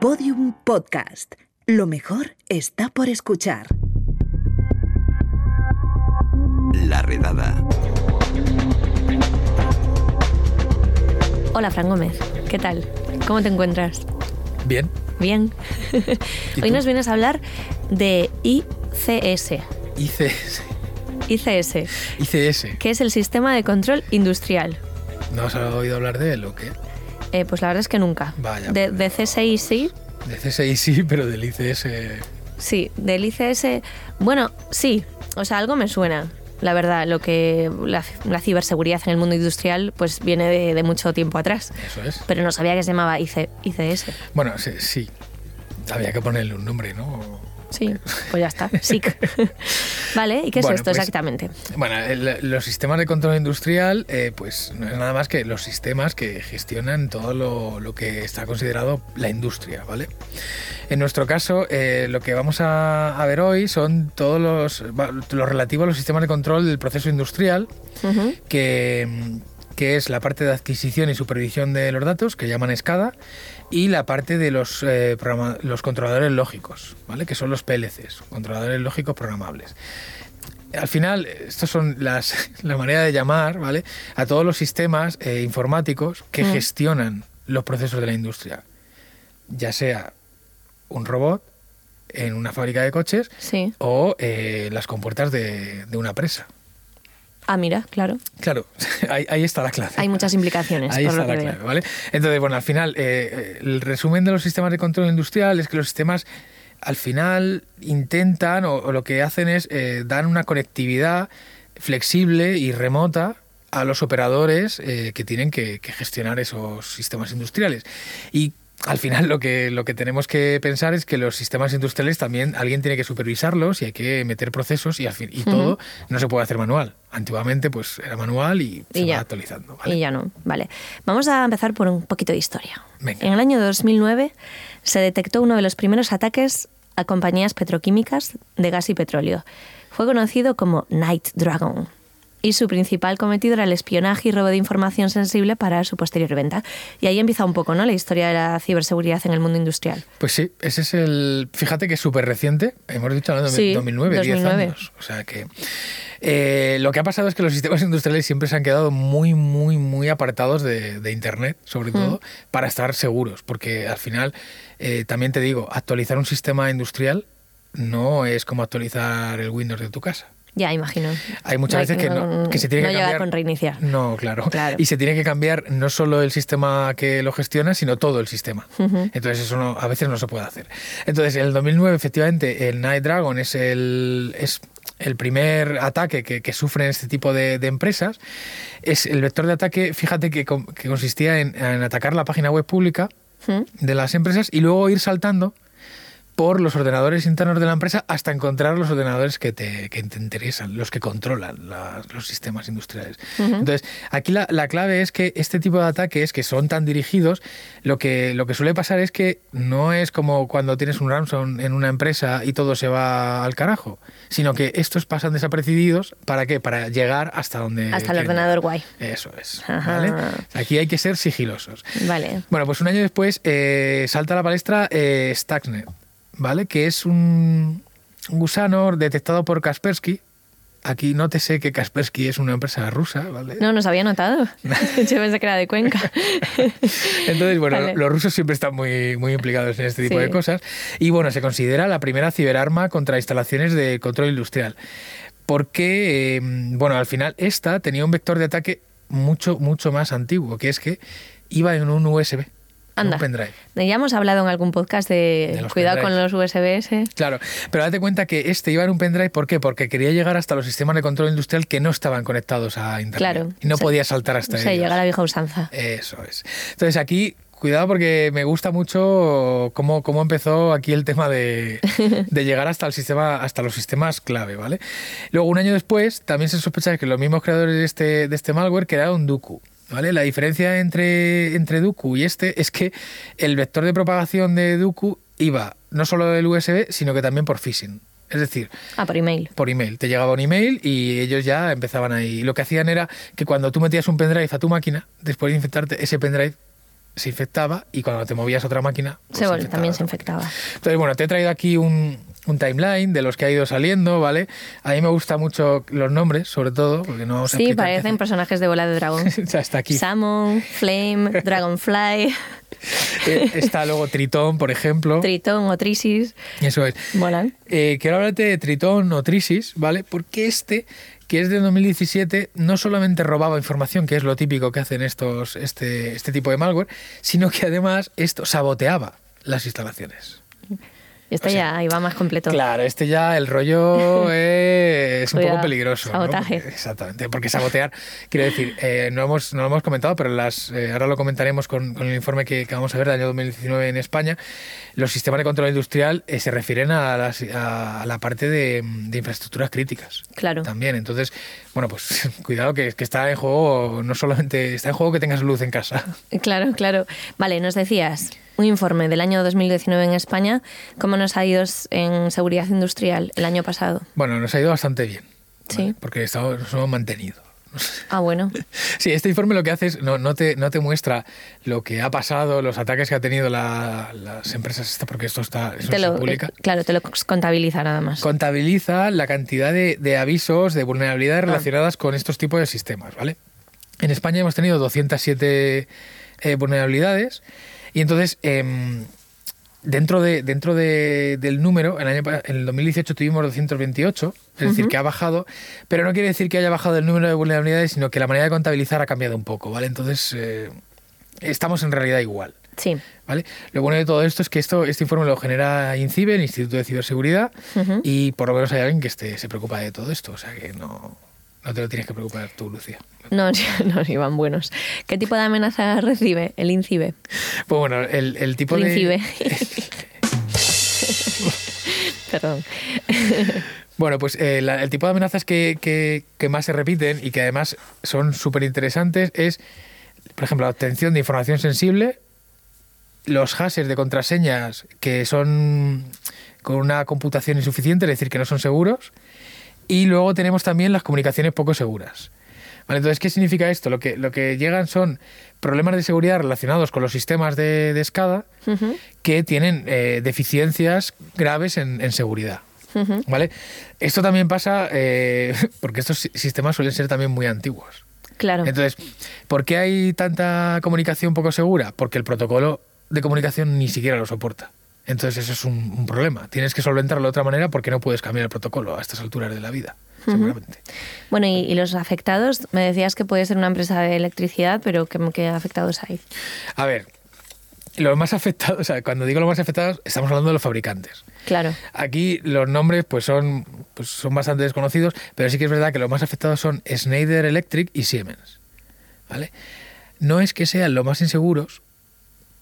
Podium Podcast. Lo mejor está por escuchar. La redada. Hola, Fran Gómez. ¿Qué tal? ¿Cómo te encuentras? Bien. Bien. ¿Y Hoy tú? nos vienes a hablar de ICS. ICS. ICS, ICS. que es el Sistema de Control Industrial. ¿No has oído hablar de él o qué? Eh, pues la verdad es que nunca. Vaya, De, pues de CSI sí, De CSI sí, pero del ICS. sí. Del ICS, bueno, sí. O sea, algo me suena. La verdad, lo que la, la ciberseguridad en el mundo industrial pues viene de, de mucho tiempo atrás. Eso es. Pero no sabía que se llamaba IC, ICS. Bueno, sí, sí. Había que ponerle un nombre, ¿no? Sí, pues ya está. SIC. vale, ¿y qué es Bueno, esto pues- exactamente? Bueno, el- los sistemas de control industrial, eh, pues no es nada más que los sistemas que gestionan todo lo, lo que está considerado la industria, ¿vale? En nuestro caso, eh, lo que vamos a, a ver hoy son todos los, lo relativo a los sistemas de control del proceso industrial, que, que es la parte de adquisición y supervisión de los datos, que llaman SCADA, y la parte de los, eh, los controladores lógicos, ¿vale? que son los PLCs, controladores lógicos programables. Al final, estas son las, la manera de llamar ¿vale? a todos los sistemas eh, informáticos que Mm. gestionan los procesos de la industria, ya sea un robot en una fábrica de coches Sí. o eh, las compuertas de, de una presa. Ah, mira, claro. Claro, ahí, ahí está la clave. Hay muchas implicaciones, Ahí por está lo la clave, veo. ¿vale? Entonces, bueno, al final, eh, eh, el resumen de los sistemas de control industrial es que los sistemas al final intentan o, o lo que hacen es eh, dar una conectividad flexible y remota a los operadores eh, que tienen que, que gestionar esos sistemas industriales. Y al final lo que, lo que tenemos que pensar es que los sistemas industriales también alguien tiene que supervisarlos y hay que meter procesos y, al fin, y todo no se puede hacer manual. Antiguamente pues era manual y se Y va ya. actualizando. ¿vale? Y ya no, vale. Vamos a empezar por un poquito de historia. Venga. En el año 2009 se detectó uno de los primeros ataques a compañías petroquímicas de gas y petróleo. Fue conocido como Night Dragon. Y su principal cometido era el espionaje y robo de información sensible para su posterior venta. Y ahí empieza un poco ¿no? la historia de la ciberseguridad en el mundo industrial. Pues sí, ese es el. Fíjate que es súper reciente. Hemos dicho ¿no? Sí, 2009, 10 2009. años. O sea que. eh, lo que ha pasado es que los sistemas industriales siempre se han quedado muy, muy, muy apartados de, de Internet, sobre todo, para estar seguros. Porque al final, eh, también te digo, actualizar un sistema industrial no es como actualizar el Windows de tu casa. Ya, imagino. Hay muchas No veces que, no, que se tiene no que cambiar. con reiniciar. No, claro. Claro. Y se tiene que cambiar no solo el sistema que lo gestiona, sino todo el sistema. Entonces eso no- a veces no se puede hacer. Entonces en el 2009 efectivamente el Night Dragon es el, es el primer ataque que, que sufren este tipo de, de empresas. Es el vector de ataque, fíjate que, con- que consistía en, en atacar la página web pública de las empresas y luego ir saltando por los ordenadores internos de la empresa hasta encontrar los ordenadores que te, que te interesan, los que controlan la- los sistemas industriales. Entonces, aquí la, la clave es que este tipo de ataques que son tan dirigidos, lo que, lo que suele pasar es que no es como cuando tienes un ransom en una empresa y todo se va al carajo, sino que estos pasan desapercibidos, ¿para qué? Para llegar hasta donde... Hasta el ordenador guay. Eso es. Aquí hay que ser sigilosos. Vale. Bueno, pues un año después eh, salta a la palestra eh, Stuxnet, ¿vale? Que es un, gusano detectado por Kaspersky. Aquí nótese que Kaspersky es una empresa rusa, ¿vale? No, nos había notado. Yo pensé que era de Cuenca. Entonces, bueno, Vale. los rusos siempre están muy, muy implicados en este tipo Sí. de cosas. Y bueno, se considera la primera ciberarma contra instalaciones de control industrial. Porque, eh, bueno, al final esta tenía un vector de ataque mucho, mucho más antiguo, que es que iba en un USB, Anda. un pendrive. Ya hemos hablado en algún podcast de, cuidado con los. USBs. Claro, pero date cuenta que este iba en un pendrive, ¿por qué? Porque quería llegar hasta los sistemas de control industrial que no estaban conectados a Internet. Claro. Y no podía saltar hasta Se ellos. llega la vieja usanza. Eso es. Entonces aquí, cuidado porque me gusta mucho cómo, cómo empezó aquí el tema de, de llegar hasta el sistema, hasta los sistemas clave, ¿vale? Luego, un año después, también se sospecha que los mismos creadores de este, de este malware crearon Duku. ¿Vale? La diferencia entre, entre Duku y este es que el vector de propagación de Duku iba no solo del USB, sino que también por phishing. Es decir, Ah, por email. por email. Te llegaba un email y ellos ya empezaban ahí. Lo que hacían era que cuando tú metías un pendrive a tu máquina, después de infectarte, ese pendrive se infectaba y cuando te movías a otra máquina pues, Se también se infectaba. Entonces, bueno, te he traído aquí un, un timeline de los que ha ido saliendo, ¿vale? A mí me gustan mucho los nombres, sobre todo, porque no Sí, parecen personajes de bola de dragón. está aquí. Salmon, Flame, Dragonfly, Eh, Está luego Tritón, por ejemplo. Tritón o Trisis. Eso es. Molan. Eh, quiero hablarte de Tritón o Trisis, ¿vale? Porque este, que es de 2017, no solamente robaba información, que es lo típico que hacen estos, este, este tipo de malware, sino que además esto saboteaba las instalaciones. Este O sea, ya iba más completo. Claro, este ya el rollo es un poco peligroso. ¿no? sabotaje. Porque- exactamente, porque sabotear, quiero decir, eh, no, hemos, no lo hemos comentado, pero las, eh, ahora lo comentaremos con, con el informe que, que vamos a ver del año 2019 en España. Los sistemas de control industrial eh, se refieren a, las- a la parte de, de infraestructuras críticas. Claro. También, entonces, bueno, pues cuidado que, que está en juego, no solamente está en juego que tengas luz en casa. Claro, claro. Vale, nos decías un informe del año 2019 en España. ¿Cómo nos ha ido en seguridad industrial el año pasado? Bueno, nos ha ido bastante bien. Sí. Porque estamos, nos hemos mantenido. Ah, bueno. Sí, este informe lo que hace es no, no, te, no te muestra lo que ha pasado, los ataques que ha tenido la- las empresas, porque esto está eso Te se lo, publica. eh, claro, te lo contabiliza nada más. Contabiliza la cantidad de, de avisos de vulnerabilidades relacionadas con estos tipos de sistemas, ¿vale? En España hemos tenido 207 eh, vulnerabilidades y entonces em, dentro de dentro de- del número, el año, en el 2018 tuvimos 228, es decir, que ha bajado, pero no quiere decir que haya bajado el número de vulnerabilidades, sino que la manera de contabilizar ha cambiado un poco, ¿vale? Entonces eh, estamos en realidad igual. Sí. ¿Vale? Lo bueno de todo esto es que esto, este informe lo genera INCIBE, el Instituto de Ciberseguridad, y por lo menos hay alguien que esté, se preocupa de todo esto. O sea que no, no te lo tienes que preocupar tú, Lucía. No, no, iban buenos. ¿Qué tipo de amenaza recibe el INCIBE? Pues bueno, el, el tipo El de. INCIBE. Perdón. Bueno, pues eh, la- el tipo de amenazas que, que- que más se repiten y que además son súper interesantes es, por ejemplo, la obtención de información sensible, los hashes de contraseñas que son con una computación insuficiente, es decir, que no son seguros, y luego tenemos también las comunicaciones poco seguras. Vale, entonces, ¿qué significa esto? Lo que, lo que llegan son problemas de seguridad relacionados con los sistemas de, de SCADA que tienen eh, deficiencias graves en, en seguridad. ¿Vale? Esto también pasa eh, porque estos si- sistemas suelen ser también muy antiguos. Claro. Entonces, ¿por qué hay tanta comunicación poco segura? Porque el protocolo de comunicación ni siquiera lo soporta. Entonces, eso es un, un problema. Tienes que solventarlo de otra manera porque no puedes cambiar el protocolo a estas alturas de la vida, seguramente. Bueno, y, y los afectados, me decías que puede ser una empresa de electricidad, pero ¿qué, qué afectados hay? A ver, los más afectados, o sea, cuando digo los más afectados, estamos hablando de los fabricantes. Claro. Aquí los nombres pues son, pues son bastante desconocidos, pero sí que es verdad que los más afectados son Schneider Electric y Siemens. ¿Vale? No es que sean los más inseguros,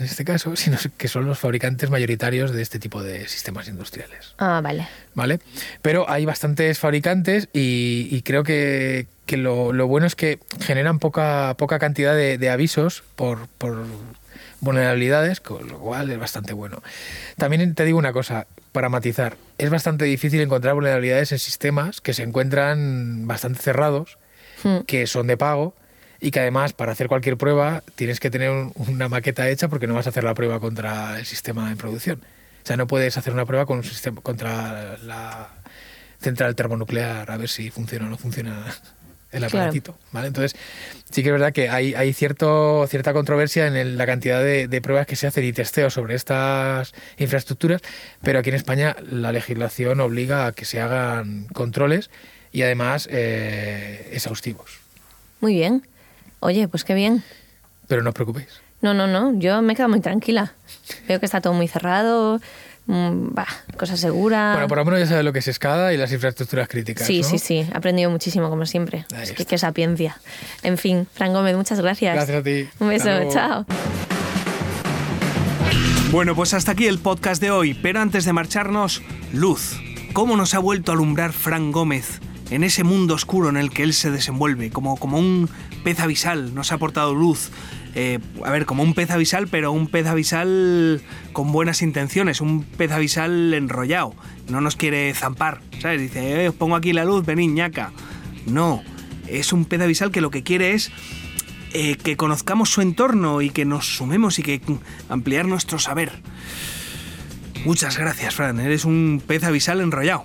en este caso, sino que son los fabricantes mayoritarios de este tipo de sistemas industriales. Ah, vale. ¿Vale? Pero hay bastantes fabricantes y, y creo que, que lo, lo bueno es que generan poca, poca cantidad de, de avisos por, por vulnerabilidades, con lo cual es bastante bueno. También te digo una cosa, para matizar, es bastante difícil encontrar vulnerabilidades en sistemas que se encuentran bastante cerrados, Hmm. que son de pago y que además para hacer cualquier prueba tienes que tener un- una maqueta hecha porque no vas a hacer la prueba contra el sistema en producción. O sea, no puedes hacer una prueba con un sistema contra la central termonuclear a ver si funciona o no funciona el Claro. aparatito, ¿vale? Entonces, sí que es verdad que hay, hay cierto, cierta controversia en el- la cantidad de, de pruebas que se hacen y testeos sobre estas infraestructuras, pero aquí en España la legislación obliga a que se hagan controles y además eh, exhaustivos. Muy bien. Oye, pues qué bien. Pero no os preocupéis. No, no, no. Yo me quedo muy tranquila. Veo que está todo muy cerrado. mm, bah, cosa segura. Bueno, por lo menos ya sabes lo que es escada y las infraestructuras críticas. Sí, ¿no? sí, sí. He aprendido muchísimo, como siempre. Es que qué sapiencia. En fin, Fran Gómez, muchas gracias. Gracias a ti. Un beso, chao. Bueno, pues hasta aquí el podcast de hoy, pero antes de marcharnos, luz. ¿Cómo nos ha vuelto a alumbrar Fran Gómez en ese mundo oscuro en el que él se desenvuelve? Como, como un pez abisal, nos ha aportado luz. Eh, a ver, como un pez abisal, pero un pez abisal con buenas intenciones, un pez abisal enrollado. No nos quiere zampar, ¿sabes? Dice, eh, os pongo aquí la luz, venid, ñaca. No, es un pez abisal que lo que quiere es eh, que conozcamos su entorno y que nos sumemos y que ampliar nuestro saber. Muchas gracias, Fran. Eres un pez avisal enrollado.